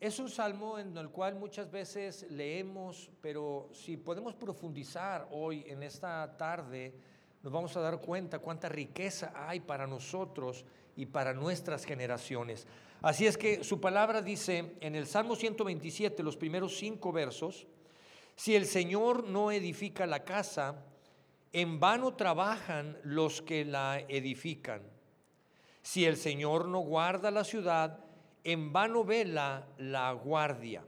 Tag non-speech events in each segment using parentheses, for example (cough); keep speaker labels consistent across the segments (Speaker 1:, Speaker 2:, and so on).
Speaker 1: Es un salmo en el cual muchas veces leemos, pero si podemos profundizar hoy en esta tarde, nos vamos a dar cuenta cuánta riqueza hay para nosotros y para nuestras generaciones. Así es que su palabra dice en el Salmo 127, los primeros cinco versos, si el Señor no edifica la casa, en vano trabajan los que la edifican. Si el Señor no guarda la ciudad, en vano vela la guardia.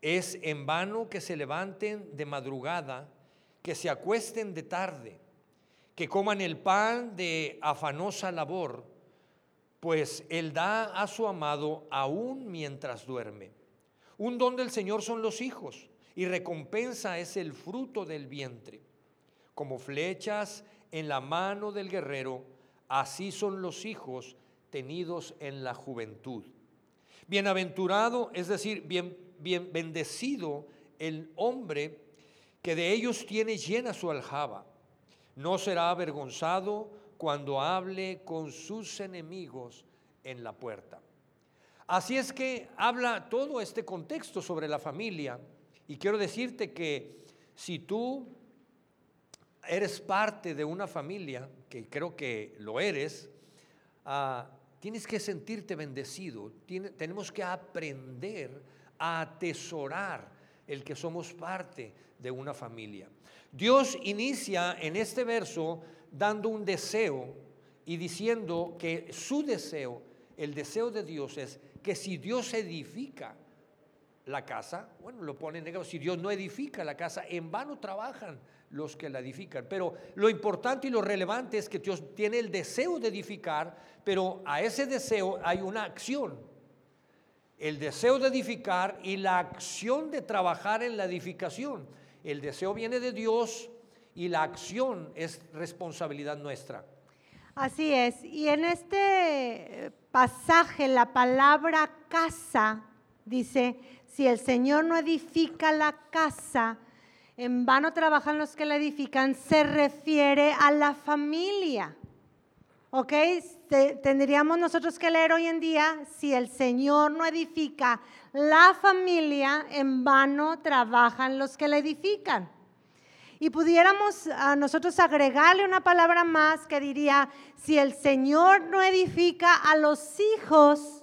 Speaker 1: Es en vano que se levanten de madrugada, que se acuesten de tarde, que coman el pan de afanosa labor, pues Él da a su amado aún mientras duerme. Un don del Señor son los hijos, y recompensa es el fruto del vientre. Como flechas en la mano del guerrero, así son los hijos tenidos en la juventud. Bienaventurado, es decir, bien, bien bendecido el hombre que de ellos tiene llena su aljaba. No será avergonzado cuando hable con sus enemigos en la puerta. Así es que habla todo este contexto sobre la familia y quiero decirte que si tú eres parte de una familia, que creo que lo eres, ah, Tienes que sentirte bendecido. tenemos que aprender a atesorar el que somos parte de una familia. Dios inicia en este verso dando un deseo y diciendo que su deseo, el deseo de Dios es que si Dios edifica la casa, bueno, lo pone en negativo, si Dios no edifica la casa, en vano trabajan los que la edifican. Pero lo importante y lo relevante es que Dios tiene el deseo de edificar, pero a ese deseo hay una acción. El deseo de edificar y la acción de trabajar en la edificación. El deseo viene de Dios y la acción es responsabilidad nuestra.
Speaker 2: Así es. Y en este pasaje la palabra casa dice, si el Señor no edifica la casa, en vano trabajan los que la edifican, se refiere a la familia. ¿Ok? Tendríamos nosotros que leer hoy en día, si el Señor no edifica la familia, en vano trabajan los que la edifican. Y pudiéramos a nosotros agregarle una palabra más que diría, si el Señor no edifica a los hijos,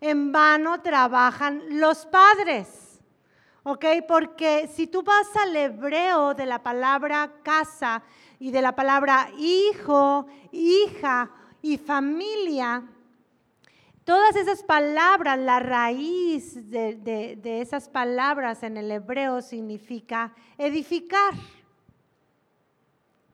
Speaker 2: en vano trabajan los padres. ¿Ok? Porque si tú vas al hebreo de la palabra casa y de la palabra hijo, hija y familia, todas esas palabras, la raíz de, de esas palabras en el hebreo significa edificar.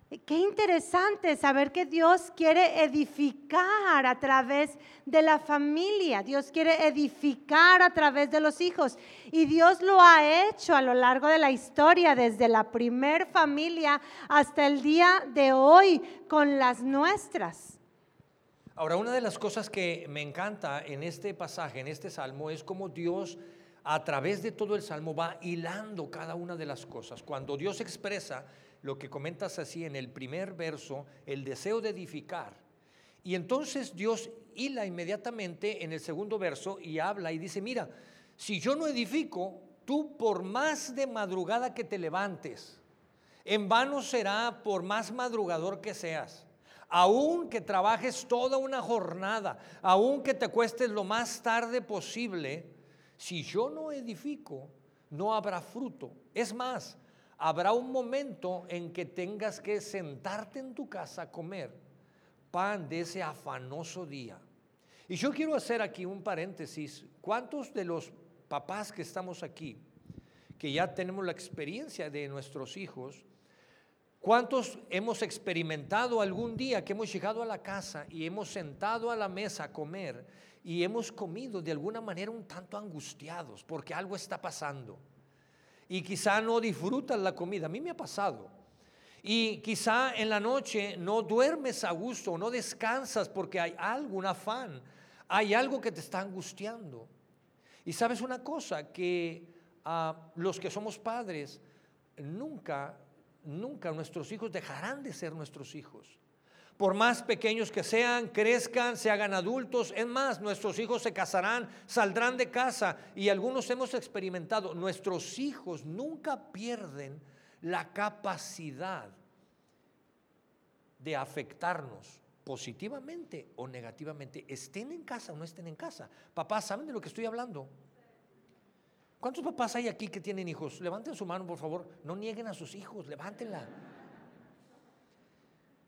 Speaker 2: Qué interesante saber que Dios quiere edificar a través de la familia, Dios quiere edificar a través de los hijos y Dios lo ha hecho a lo largo de la historia, desde la primer familia hasta el día de hoy con las nuestras.
Speaker 1: Ahora, una de las cosas que me encanta en este pasaje, en este salmo, es cómo Dios a través de todo el salmo va hilando cada una de las cosas. Cuando Dios expresa lo que comentas así en el primer verso, el deseo de edificar. Y entonces Dios hila inmediatamente en el segundo verso y habla y dice, mira, si yo no edifico, tú por más de madrugada que te levantes, en vano será por más madrugador que seas. Aún que trabajes toda una jornada, aún que te cuestes lo más tarde posible, si yo no edifico, no habrá fruto. Es más, habrá un momento en que tengas que sentarte en tu casa a comer pan de ese afanoso día. Y yo quiero hacer aquí un paréntesis. ¿Cuántos de los papás que estamos aquí, que ya tenemos la experiencia de nuestros hijos, cuántos hemos experimentado algún día que hemos llegado a la casa y hemos sentado a la mesa a comer y hemos comido de alguna manera un tanto angustiados porque algo está pasando? Y quizá no disfrutas la comida. A mí me ha pasado. Y quizá en la noche no duermes a gusto, no descansas porque hay algo, un afán, hay algo que te está angustiando. Y sabes una cosa, que a ah, los que somos padres, nunca, nunca nuestros hijos dejarán de ser nuestros hijos. Por más pequeños que sean, crezcan, se hagan adultos. Es más, nuestros hijos se casarán, saldrán de casa. Y algunos hemos experimentado, nuestros hijos nunca pierden la capacidad de afectarnos positivamente o negativamente, estén en casa o no estén en casa. Papás, ¿saben de lo que estoy hablando? ¿Cuántos papás hay aquí que tienen hijos? Levanten su mano, por favor. No nieguen a sus hijos, levántenla.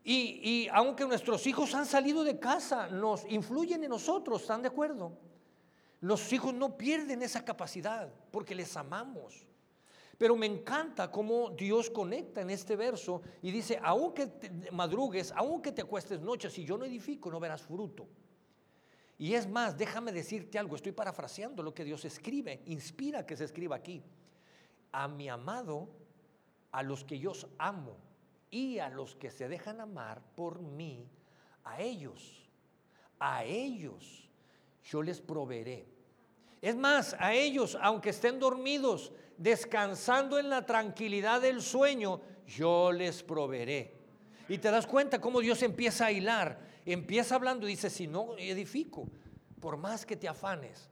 Speaker 1: Y, aunque nuestros hijos han salido de casa, nos influyen en nosotros, ¿están de acuerdo? Los hijos no pierden esa capacidad porque les amamos. Pero me encanta cómo Dios conecta en este verso y dice, aunque te madrugues, aunque te acuestes noches, si yo no edifico, no verás fruto. Y es más, déjame decirte algo, estoy parafraseando lo que Dios escribe, inspira que se escriba aquí. A mi amado, a los que yo amo y a los que se dejan amar por mí, a ellos, a ellos yo les proveeré. Es más, a ellos, aunque estén dormidos, descansando en la tranquilidad del sueño, yo les proveeré. Y te das cuenta cómo Dios empieza a hilar. Empieza hablando y dice, si no edifico, por más que te afanes.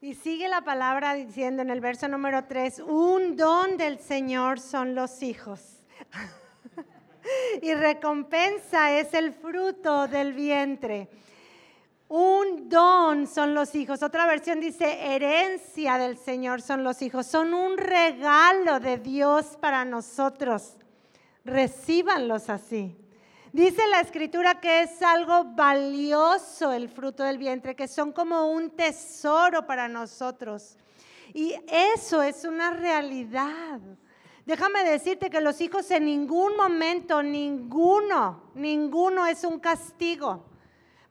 Speaker 2: Y sigue la palabra diciendo en el verso número 3, un don del Señor son los hijos. (laughs) y recompensa es el fruto del vientre. Un don son los hijos. Otra versión dice, herencia del Señor son los hijos. Son un regalo de Dios para nosotros. Recíbanlos así. Dice la escritura que es algo valioso el fruto del vientre, que son como un tesoro para nosotros. Y eso es una realidad. Déjame decirte que los hijos en ningún momento, ninguno, ninguno es un castigo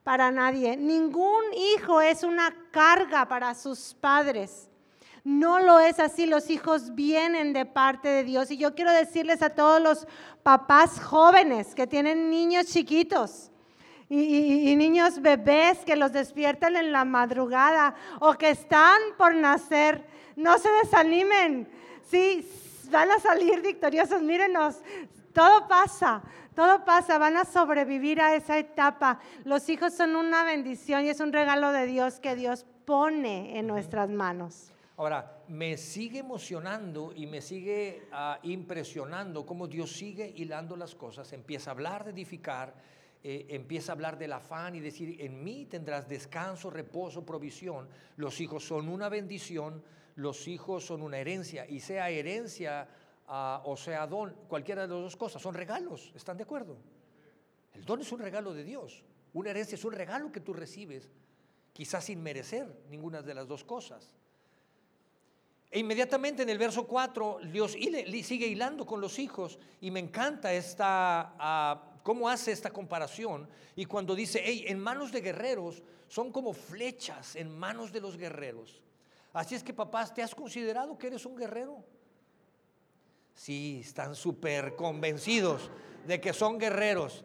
Speaker 2: para nadie. Ningún hijo es una carga para sus padres. No lo es así, los hijos vienen de parte de Dios. Y yo quiero decirles a todos los papás jóvenes que tienen niños chiquitos y, niños bebés que los despiertan en la madrugada o que están por nacer, no se desanimen. Sí, van a salir victoriosos. Mírenos, todo pasa, todo pasa, van a sobrevivir a esa etapa. Los hijos son una bendición y es un regalo de Dios que Dios pone en nuestras manos.
Speaker 1: Ahora, me sigue emocionando y me sigue ah, impresionando cómo Dios sigue hilando las cosas, empieza a hablar de edificar, eh, empieza a hablar del afán y decir, en mí tendrás descanso, reposo, provisión. Los hijos son una bendición, los hijos son una herencia y sea herencia o sea don, cualquiera de las dos cosas, son regalos, ¿están de acuerdo? El don es un regalo de Dios, una herencia es un regalo que tú recibes, quizás sin merecer ninguna de las dos cosas. E inmediatamente en el verso 4, Dios sigue hilando con los hijos y me encanta esta, ah, cómo hace esta comparación. Y cuando dice, hey, en manos de guerreros son como flechas en manos de los guerreros. Así es que papás, ¿te has considerado que eres un guerrero? Sí, están súper convencidos de que son guerreros.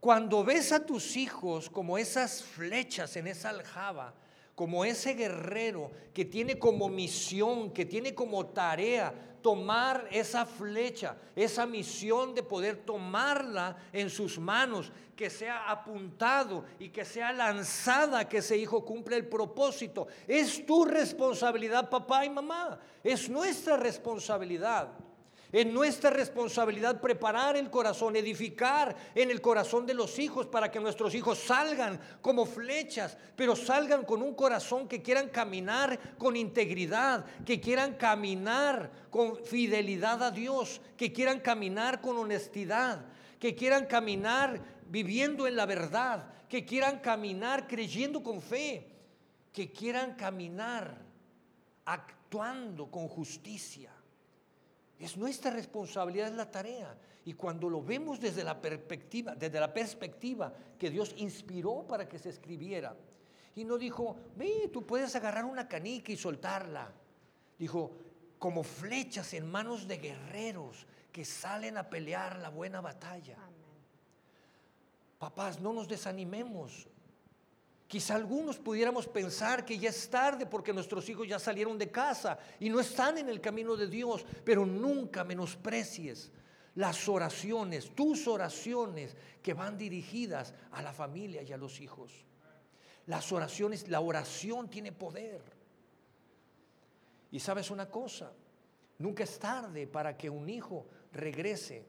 Speaker 1: Cuando ves a tus hijos como esas flechas en esa aljaba, como ese guerrero que tiene como misión, que tiene como tarea tomar esa flecha, esa misión de poder tomarla en sus manos, que sea apuntado y que sea lanzada, que ese hijo cumpla el propósito. Es tu responsabilidad, papá y mamá. Es nuestra responsabilidad. Es nuestra responsabilidad preparar el corazón, edificar en el corazón de los hijos para que nuestros hijos salgan como flechas, pero salgan con un corazón que quieran caminar con integridad, que quieran caminar con fidelidad a Dios, que quieran caminar con honestidad, que quieran caminar viviendo en la verdad, que quieran caminar creyendo con fe, que quieran caminar actuando con justicia. Es nuestra responsabilidad, es la tarea. Y cuando lo vemos desde la perspectiva, desde la perspectiva que Dios inspiró para que se escribiera, y no dijo, ve, tú puedes agarrar una canica y soltarla. Dijo, como flechas en manos de guerreros que salen a pelear la buena batalla. Papás, no nos desanimemos. Quizá algunos pudiéramos pensar que ya es tarde porque nuestros hijos ya salieron de casa y no están en el camino de Dios, pero nunca menosprecies las oraciones, tus oraciones que van dirigidas a la familia y a los hijos. Las oraciones, la oración tiene poder. Y sabes una cosa, nunca es tarde para que un hijo regrese,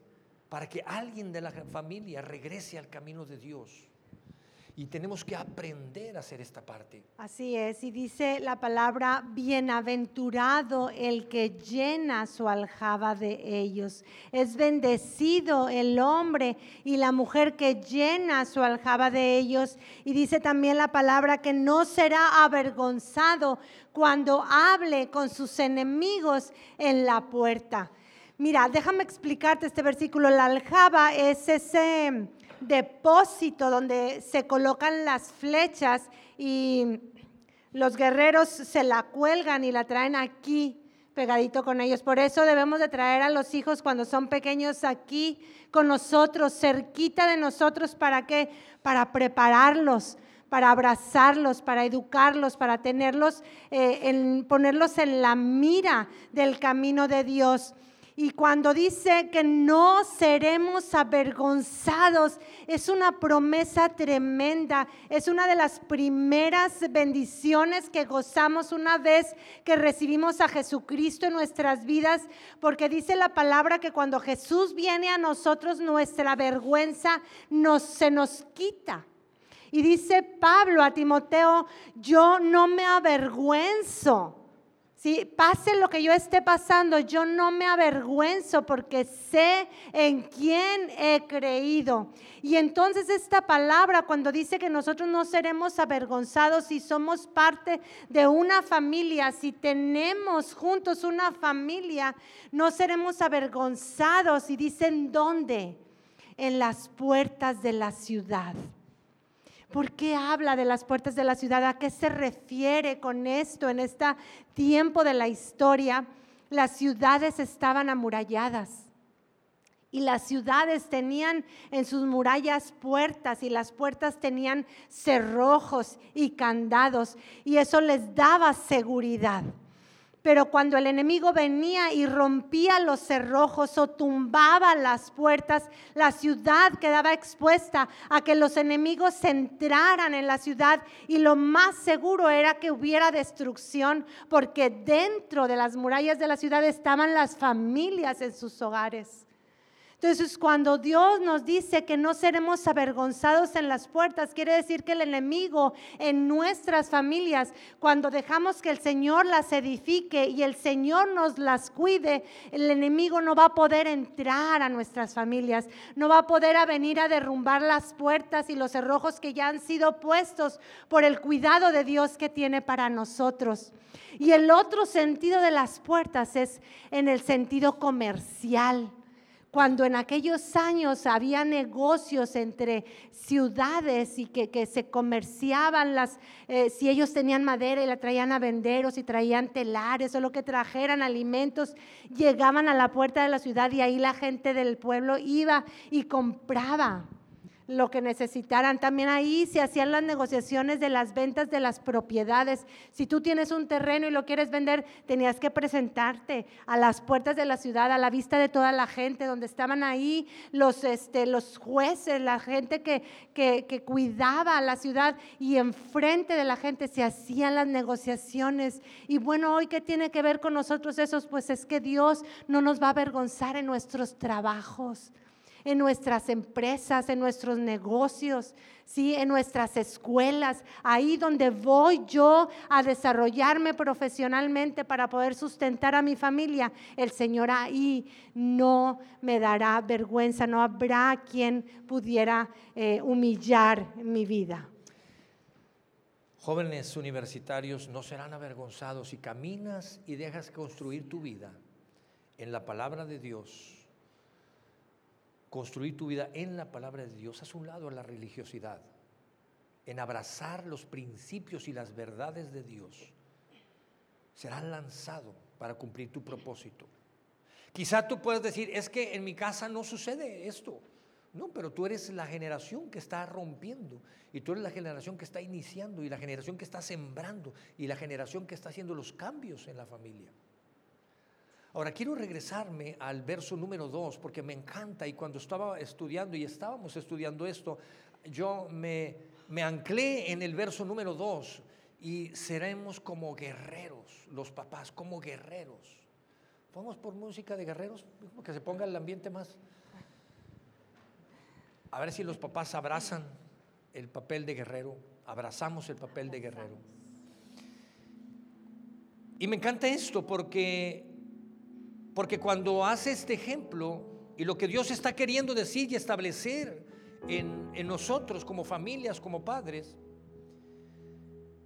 Speaker 1: para que alguien de la familia regrese al camino de Dios. Y tenemos que aprender a hacer esta parte.
Speaker 2: Así es, y dice la palabra, bienaventurado el que llena su aljaba de ellos. Es bendecido el hombre y la mujer que llena su aljaba de ellos. Y dice también la palabra que no será avergonzado cuando hable con sus enemigos en la puerta. Mira, déjame explicarte este versículo. La aljaba es ese depósito donde se colocan las flechas y los guerreros se la cuelgan y la traen aquí pegadito con ellos. Por eso debemos de traer a los hijos cuando son pequeños aquí con nosotros, cerquita de nosotros, ¿para qué? Para prepararlos, para abrazarlos, para educarlos, para tenerlos, eh, en, ponerlos en la mira del camino de Dios. Y cuando dice que no seremos avergonzados, es una promesa tremenda. Es una de las primeras bendiciones que gozamos una vez que recibimos a Jesucristo en nuestras vidas, porque dice la palabra que cuando Jesús viene a nosotros, nuestra vergüenza se nos quita. Y dice Pablo a Timoteo, yo no me avergüenzo Pase lo que yo esté pasando, yo no me avergüenzo porque sé en quién he creído. Y entonces esta palabra cuando dice que nosotros no seremos avergonzados si somos parte de una familia, si tenemos juntos una familia, no seremos avergonzados. Y dicen dónde? En las puertas de la ciudad. ¿Por qué habla de las puertas de la ciudad? ¿A qué se refiere con esto en este tiempo de la historia? Las ciudades estaban amuralladas. Y las ciudades tenían en sus murallas puertas y las puertas tenían cerrojos y candados y eso les daba seguridad. Pero cuando el enemigo venía y rompía los cerrojos o tumbaba las puertas, la ciudad quedaba expuesta a que los enemigos entraran en la ciudad y lo más seguro era que hubiera destrucción porque dentro de las murallas de la ciudad estaban las familias en sus hogares. Entonces, cuando Dios nos dice que no seremos avergonzados en las puertas, quiere decir que el enemigo en nuestras familias, cuando dejamos que el Señor las edifique y el Señor nos las cuide, el enemigo no va a poder entrar a nuestras familias, no va a poder venir a derrumbar las puertas y los cerrojos que ya han sido puestos por el cuidado de Dios que tiene para nosotros. Y el otro sentido de las puertas es en el sentido comercial cuando en aquellos años había negocios entre ciudades y que, se comerciaban las, eh, si ellos tenían madera y la traían a vender o si traían telares o lo que trajeran alimentos, llegaban a la puerta de la ciudad y ahí la gente del pueblo iba y compraba lo que necesitaran. También ahí se hacían las negociaciones de las ventas de las propiedades. Si tú tienes un terreno y lo quieres vender, tenías que presentarte a las puertas de la ciudad, a la vista de toda la gente, donde estaban ahí los, este, los jueces, la gente que, que, que cuidaba a la ciudad y enfrente de la gente se hacían las negociaciones. Y bueno, hoy qué tiene que ver con nosotros esos, pues es que Dios no nos va a avergonzar en nuestros trabajos en nuestras empresas, en nuestros negocios, ¿sí? en nuestras escuelas, ahí donde voy yo a desarrollarme profesionalmente para poder sustentar a mi familia, el Señor ahí no me dará vergüenza, no habrá quien pudiera eh, humillar mi vida.
Speaker 1: Jóvenes universitarios no serán avergonzados si caminas y dejas construir tu vida en la palabra de Dios construir tu vida en la palabra de Dios, haz un lado a la religiosidad, en abrazar los principios y las verdades de Dios. Serás lanzado para cumplir tu propósito. Quizá tú puedes decir, es que en mi casa no sucede esto. No, pero tú eres la generación que está rompiendo y tú eres la generación que está iniciando y la generación que está sembrando y la generación que está haciendo los cambios en la familia. Ahora quiero regresarme al verso número 2 porque me encanta y cuando estaba estudiando y estábamos estudiando esto, yo me, me anclé en el verso número 2 y seremos como guerreros, los papás, como guerreros. Vamos por música de guerreros, que se ponga el ambiente más. A ver si los papás abrazan el papel de guerrero, abrazamos el papel de guerrero. Y me encanta esto porque, porque cuando hace este ejemplo y lo que Dios está queriendo decir y establecer en, en nosotros como familias, como padres,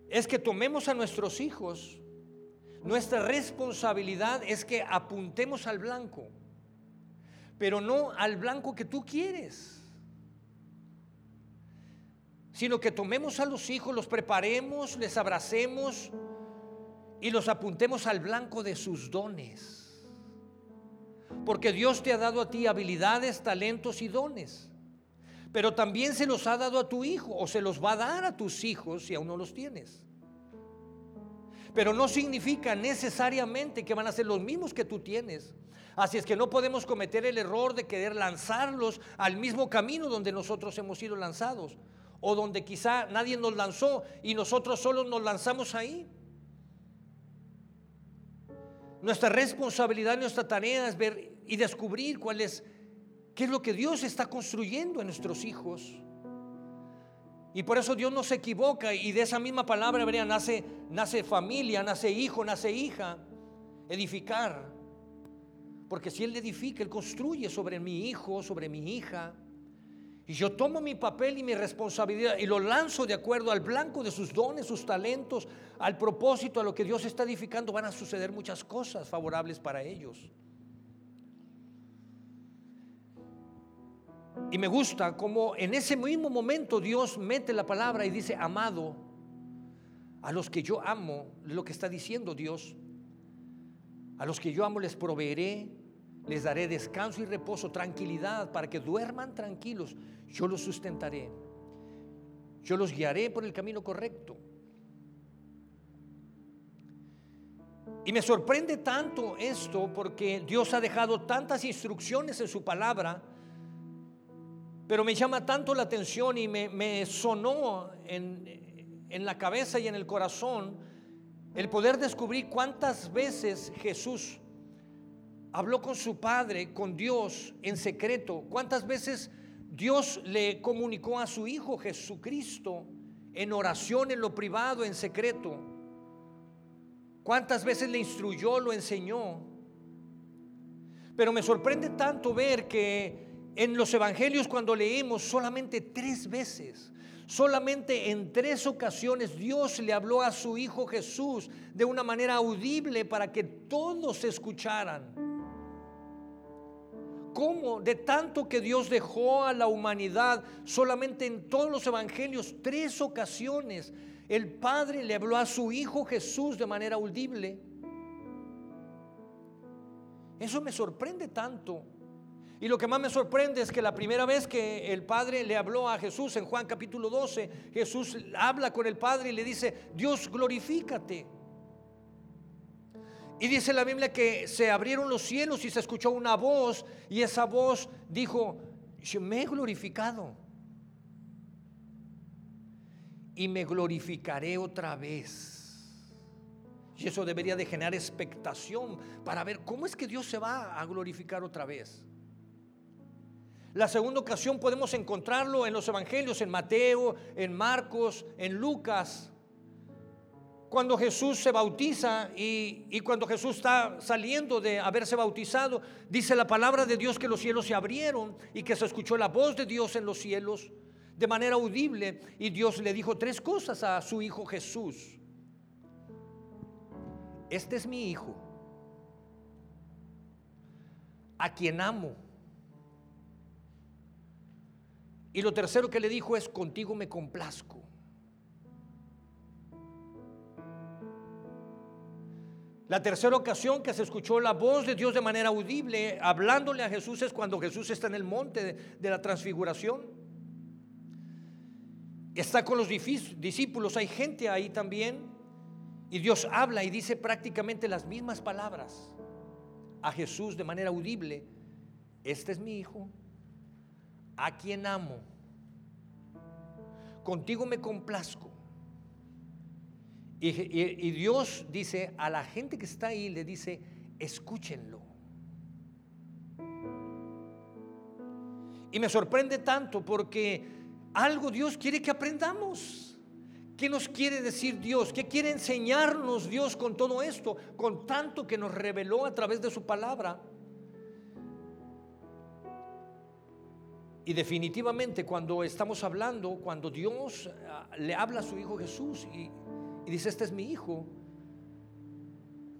Speaker 1: es que tomemos a nuestros hijos. Nuestra responsabilidad es que apuntemos al blanco, pero no al blanco que tú quieres sino que tomemos a los hijos, los preparemos, les abracemos y los apuntemos al blanco de sus dones. Porque Dios te ha dado a ti habilidades, talentos y dones. Pero también se los ha dado a tu hijo o se los va a dar a tus hijos si aún no los tienes. Pero no significa necesariamente que van a ser los mismos que tú tienes. Así es que no podemos cometer el error de querer lanzarlos al mismo camino donde nosotros hemos sido lanzados o donde quizá nadie nos lanzó y nosotros solo nos lanzamos ahí. Nuestra responsabilidad, nuestra tarea es ver y descubrir cuál es, qué es lo que Dios está construyendo en nuestros hijos. Y por eso Dios no se equivoca y de esa misma palabra hebrea nace, nace familia, nace hijo, nace hija, edificar. Porque si Él edifica, Él construye sobre mi hijo, sobre mi hija. Y yo tomo mi papel y mi responsabilidad y lo lanzo de acuerdo al blanco de sus dones, sus talentos, al propósito, a lo que Dios está edificando, van a suceder muchas cosas favorables para ellos. Y me gusta como en ese mismo momento Dios mete la palabra y dice, amado, a los que yo amo, lo que está diciendo Dios, a los que yo amo les proveeré les daré descanso y reposo, tranquilidad, para que duerman tranquilos. Yo los sustentaré. Yo los guiaré por el camino correcto. Y me sorprende tanto esto porque Dios ha dejado tantas instrucciones en su palabra, pero me llama tanto la atención y me, sonó en, en la cabeza y en el corazón el poder descubrir cuántas veces Jesús habló con su Padre, con Dios en secreto. ¿Cuántas veces Dios le comunicó a su Hijo Jesucristo en oración, en lo privado, en secreto? ¿Cuántas veces le instruyó, lo enseñó? Pero me sorprende tanto ver que en los evangelios cuando leemos solamente tres veces, solamente en tres ocasiones Dios le habló a su Hijo Jesús de una manera audible para que todos escucharan cómo de tanto que Dios dejó a la humanidad, solamente en todos los evangelios, tres ocasiones, el Padre le habló a su Hijo Jesús de manera audible. Eso me sorprende tanto. Y lo que más me sorprende es que la primera vez que el Padre le habló a Jesús en Juan capítulo 12, Jesús habla con el Padre y le dice, Dios glorifícate. Y dice la Biblia que se abrieron los cielos y se escuchó una voz y esa voz dijo, me he glorificado y me glorificaré otra vez. Y eso debería de generar expectación para ver cómo es que Dios se va a glorificar otra vez. La segunda ocasión podemos encontrarlo en los evangelios, en Mateo, en Marcos, en Lucas cuando Jesús se bautiza y, cuando Jesús está saliendo de haberse bautizado, dice la palabra de Dios que los cielos se abrieron y que se escuchó la voz de Dios en los cielos de manera audible y Dios le dijo tres cosas a su hijo Jesús. Este es mi hijo, a quien amo. Y lo tercero que le dijo es, contigo me complazco. La tercera ocasión que se escuchó la voz de Dios de manera audible hablándole a Jesús es cuando Jesús está en el monte de, la transfiguración. Está con los discípulos, hay gente ahí también. Y Dios habla y dice prácticamente las mismas palabras. a Jesús de manera audible, este es mi hijo, a quien amo, contigo me complazco. Y, Dios dice a la gente que está ahí, le dice, escúchenlo. Y me sorprende tanto porque algo Dios quiere que aprendamos. ¿Qué nos quiere decir Dios? ¿Qué quiere enseñarnos Dios con todo esto? Con tanto que nos reveló a través de su palabra. Y definitivamente cuando estamos hablando, cuando Dios ah, le habla a su Hijo Jesús y, y dice, este es mi Hijo,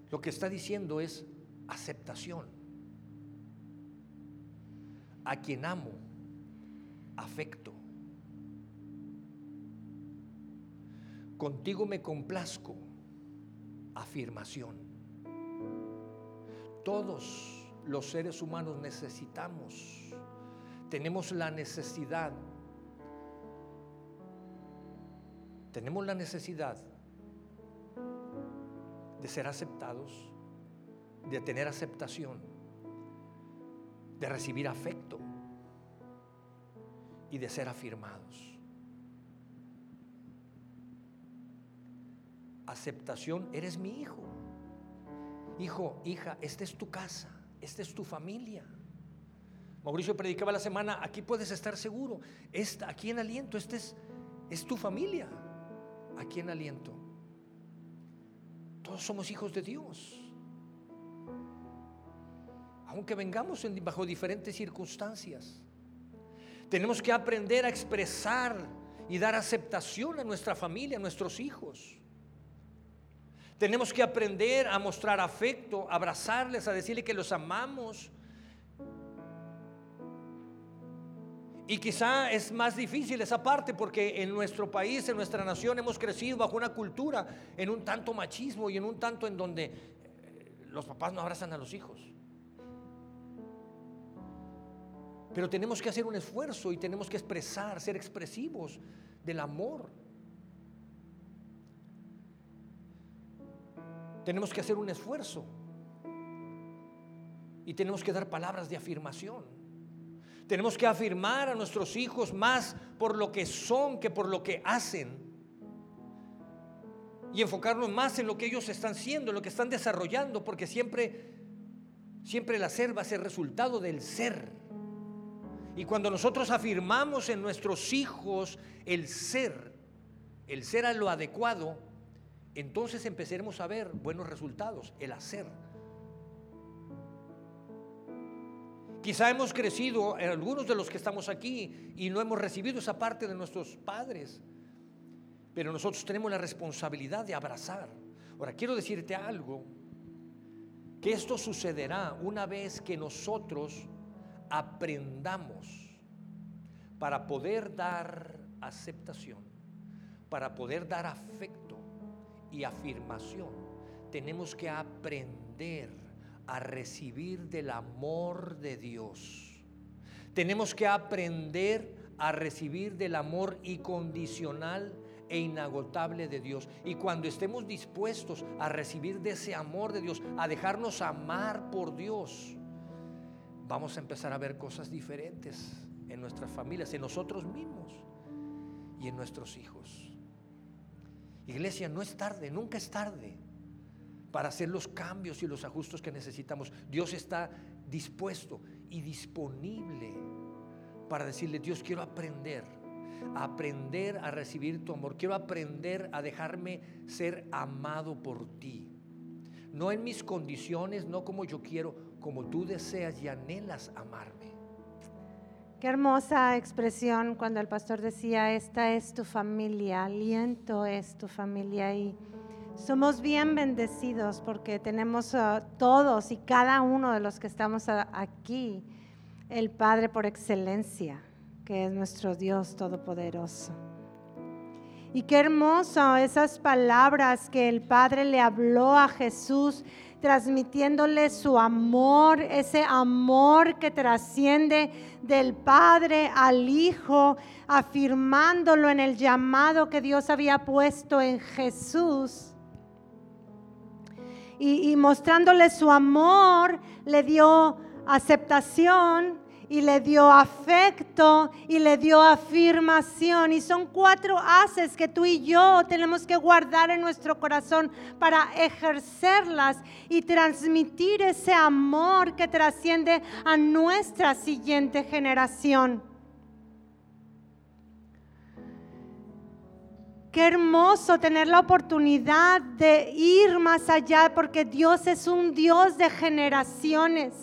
Speaker 1: lo que está diciendo es aceptación. A quien amo, afecto. Contigo me complazco, afirmación. Todos los seres humanos necesitamos, tenemos la necesidad, tenemos la necesidad de ser aceptados, de tener aceptación, de recibir afecto y de ser afirmados. aceptación, eres mi hijo. Hijo, hija, esta es tu casa, esta es tu familia. Mauricio predicaba la semana, aquí puedes estar seguro, esta, aquí en aliento, este es, es tu familia, aquí en aliento. Todos somos hijos de Dios. Aunque vengamos en, bajo diferentes circunstancias, tenemos que aprender a expresar y dar aceptación a nuestra familia, a nuestros hijos. Tenemos que aprender a mostrar afecto, abrazarles, a decirle que los amamos. Y quizá es más difícil esa parte porque en nuestro país, en nuestra nación, hemos crecido bajo una cultura en un tanto machismo y en un tanto en donde eh, los papás no abrazan a los hijos. Pero tenemos que hacer un esfuerzo y tenemos que expresar, ser expresivos del amor tenemos que hacer un esfuerzo y tenemos que dar palabras de afirmación. Tenemos que afirmar a nuestros hijos más por lo que son que por lo que hacen. Y enfocarnos más en lo que ellos están siendo, en lo que están desarrollando, porque siempre, siempre el hacer va a ser resultado del ser. Y cuando nosotros afirmamos en nuestros hijos el ser, el ser a lo adecuado, entonces empezaremos a ver buenos resultados, el hacer. Quizá hemos crecido, en algunos de los que estamos aquí, y no hemos recibido esa parte de nuestros padres, pero nosotros tenemos la responsabilidad de abrazar. Ahora, quiero decirte algo, que esto sucederá una vez que nosotros aprendamos para poder dar aceptación, para poder dar afecto y afirmación. Tenemos que aprender a recibir del amor de Dios. Tenemos que aprender a recibir del amor incondicional e inagotable de Dios. Y cuando estemos dispuestos a recibir de ese amor de Dios, a dejarnos amar por Dios, vamos a empezar a ver cosas diferentes en nuestras familias, en nosotros mismos y en nuestros hijos. Iglesia, no es tarde, nunca es tarde para hacer los cambios y los ajustes que necesitamos. Dios está dispuesto y disponible para decirle, Dios, quiero aprender, aprender a recibir tu amor, quiero aprender a dejarme ser amado por ti. No en mis condiciones, no como yo quiero, como tú deseas y anhelas amarme.
Speaker 2: Qué hermosa expresión cuando el pastor decía, esta es tu familia, aliento es tu familia y somos bien bendecidos porque tenemos todos y cada uno de los que estamos aquí el Padre por excelencia, que es nuestro Dios Todopoderoso. Y qué hermoso esas palabras que el Padre le habló a Jesús transmitiéndole su amor, ese amor que trasciende del Padre al Hijo, afirmándolo en el llamado que Dios había puesto en Jesús. Y, mostrándole su amor, le dio aceptación y le dio afecto y le dio afirmación. Y son cuatro haces que tú y yo tenemos que guardar en nuestro corazón para ejercerlas y transmitir ese amor que trasciende a nuestra siguiente generación. Qué hermoso tener la oportunidad de ir más allá porque Dios es un Dios de generaciones.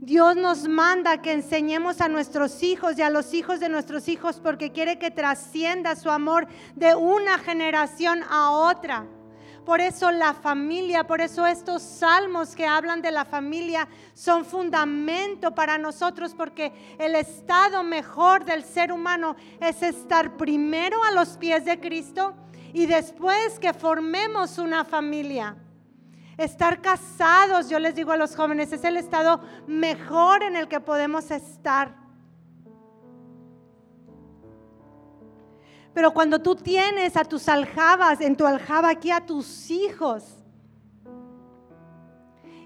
Speaker 2: Dios nos manda que enseñemos a nuestros hijos y a los hijos de nuestros hijos porque quiere que trascienda su amor de una generación a otra. Por eso la familia, por eso estos salmos que hablan de la familia son fundamento para nosotros porque el estado mejor del ser humano es estar primero a los pies de Cristo y después que formemos una familia. Estar casados, yo les digo a los jóvenes, es el estado mejor en el que podemos estar. Pero cuando tú tienes a tus aljabas, en tu aljaba aquí a tus hijos,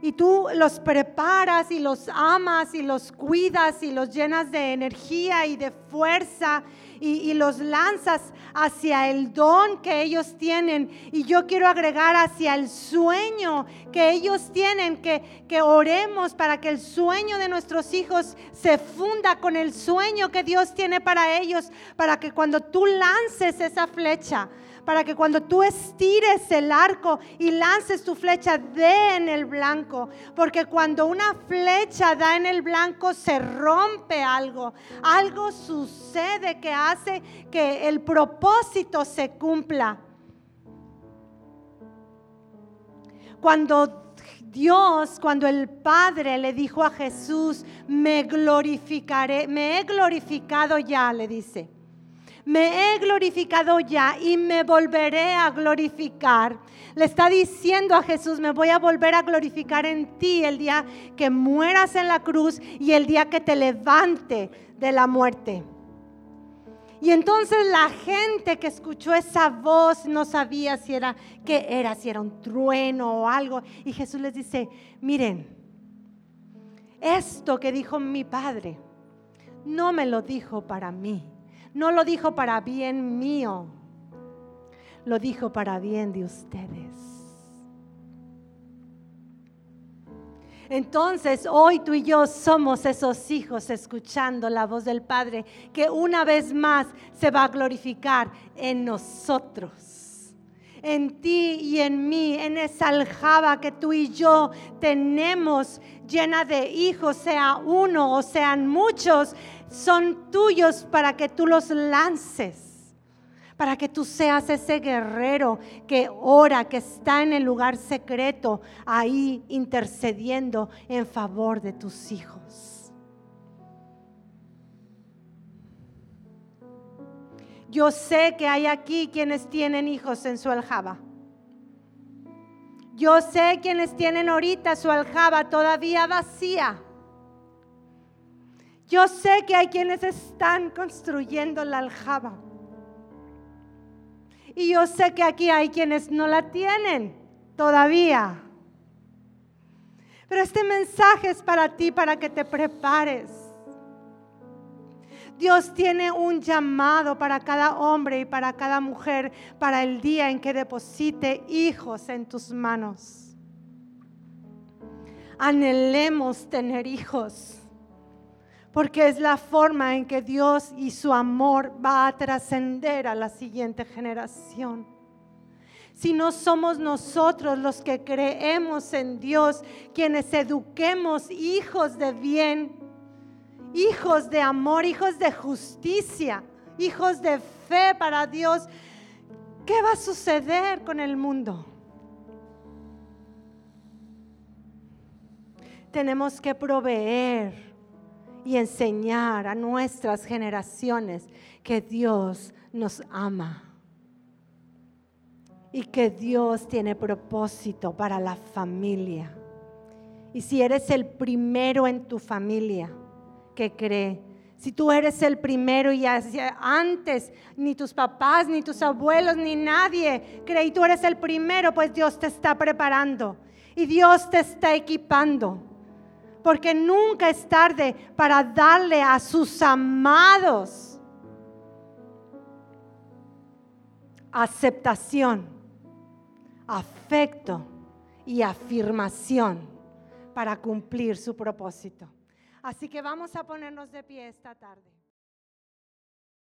Speaker 2: y tú los preparas y los amas y los cuidas y los llenas de energía y de fuerza y, los lanzas hacia el don que ellos tienen. Y yo quiero agregar hacia el sueño que ellos tienen, que, que oremos para que el sueño de nuestros hijos se funda con el sueño que Dios tiene para ellos, para que cuando tú lances esa flecha, para que cuando tú estires el arco y lances tu flecha, dé en el blanco. Porque cuando una flecha da en el blanco, se rompe algo. Algo sucede que hace que el propósito se cumpla. Cuando Dios, cuando el Padre le dijo a Jesús, me glorificaré, me he glorificado ya, le dice me he glorificado ya y me volveré a glorificar. Le está diciendo a Jesús, me voy a volver a glorificar en ti el día que mueras en la cruz y el día que te levante de la muerte. Y entonces la gente que escuchó esa voz no sabía si era qué era, si era un trueno o algo. Y Jesús les dice, miren, esto que dijo mi padre no me lo dijo para mí no lo dijo para bien mío, lo dijo para bien de ustedes. Entonces, hoy tú y yo somos esos hijos escuchando la voz del Padre que una vez más se va a glorificar en nosotros, en ti y en mí, en esa aljaba que tú y yo tenemos llena de hijos, sea uno o sean muchos son tuyos para que tú los lances, para que tú seas ese guerrero que ora, que está en el lugar secreto, ahí intercediendo en favor de tus hijos. Yo sé que hay aquí quienes tienen hijos en su aljaba. Yo sé quienes tienen ahorita su aljaba todavía vacía. Yo sé que hay quienes están construyendo la aljaba. Y yo sé que aquí hay quienes no la tienen todavía. Pero este mensaje es para ti, para que te prepares. Dios tiene un llamado para cada hombre y para cada mujer para el día en que deposite hijos en tus manos. Anhelemos tener hijos porque es la forma en que Dios y su amor va a trascender a la siguiente generación. Si no somos nosotros los que creemos en Dios, quienes eduquemos hijos de bien, hijos de amor, hijos de justicia, hijos de fe para Dios, ¿qué va a suceder con el mundo? Tenemos que proveer y enseñar a nuestras generaciones que Dios nos ama y que Dios tiene propósito para la familia. Y si eres el primero en tu familia que cree, Si tú eres el primero y antes ni tus papás, ni tus abuelos, ni nadie creí tú eres el primero, pues Dios te está preparando y Dios te está equipando. Porque nunca es tarde para darle a sus amados aceptación, afecto y afirmación para cumplir su propósito. Así que vamos a ponernos de pie esta tarde.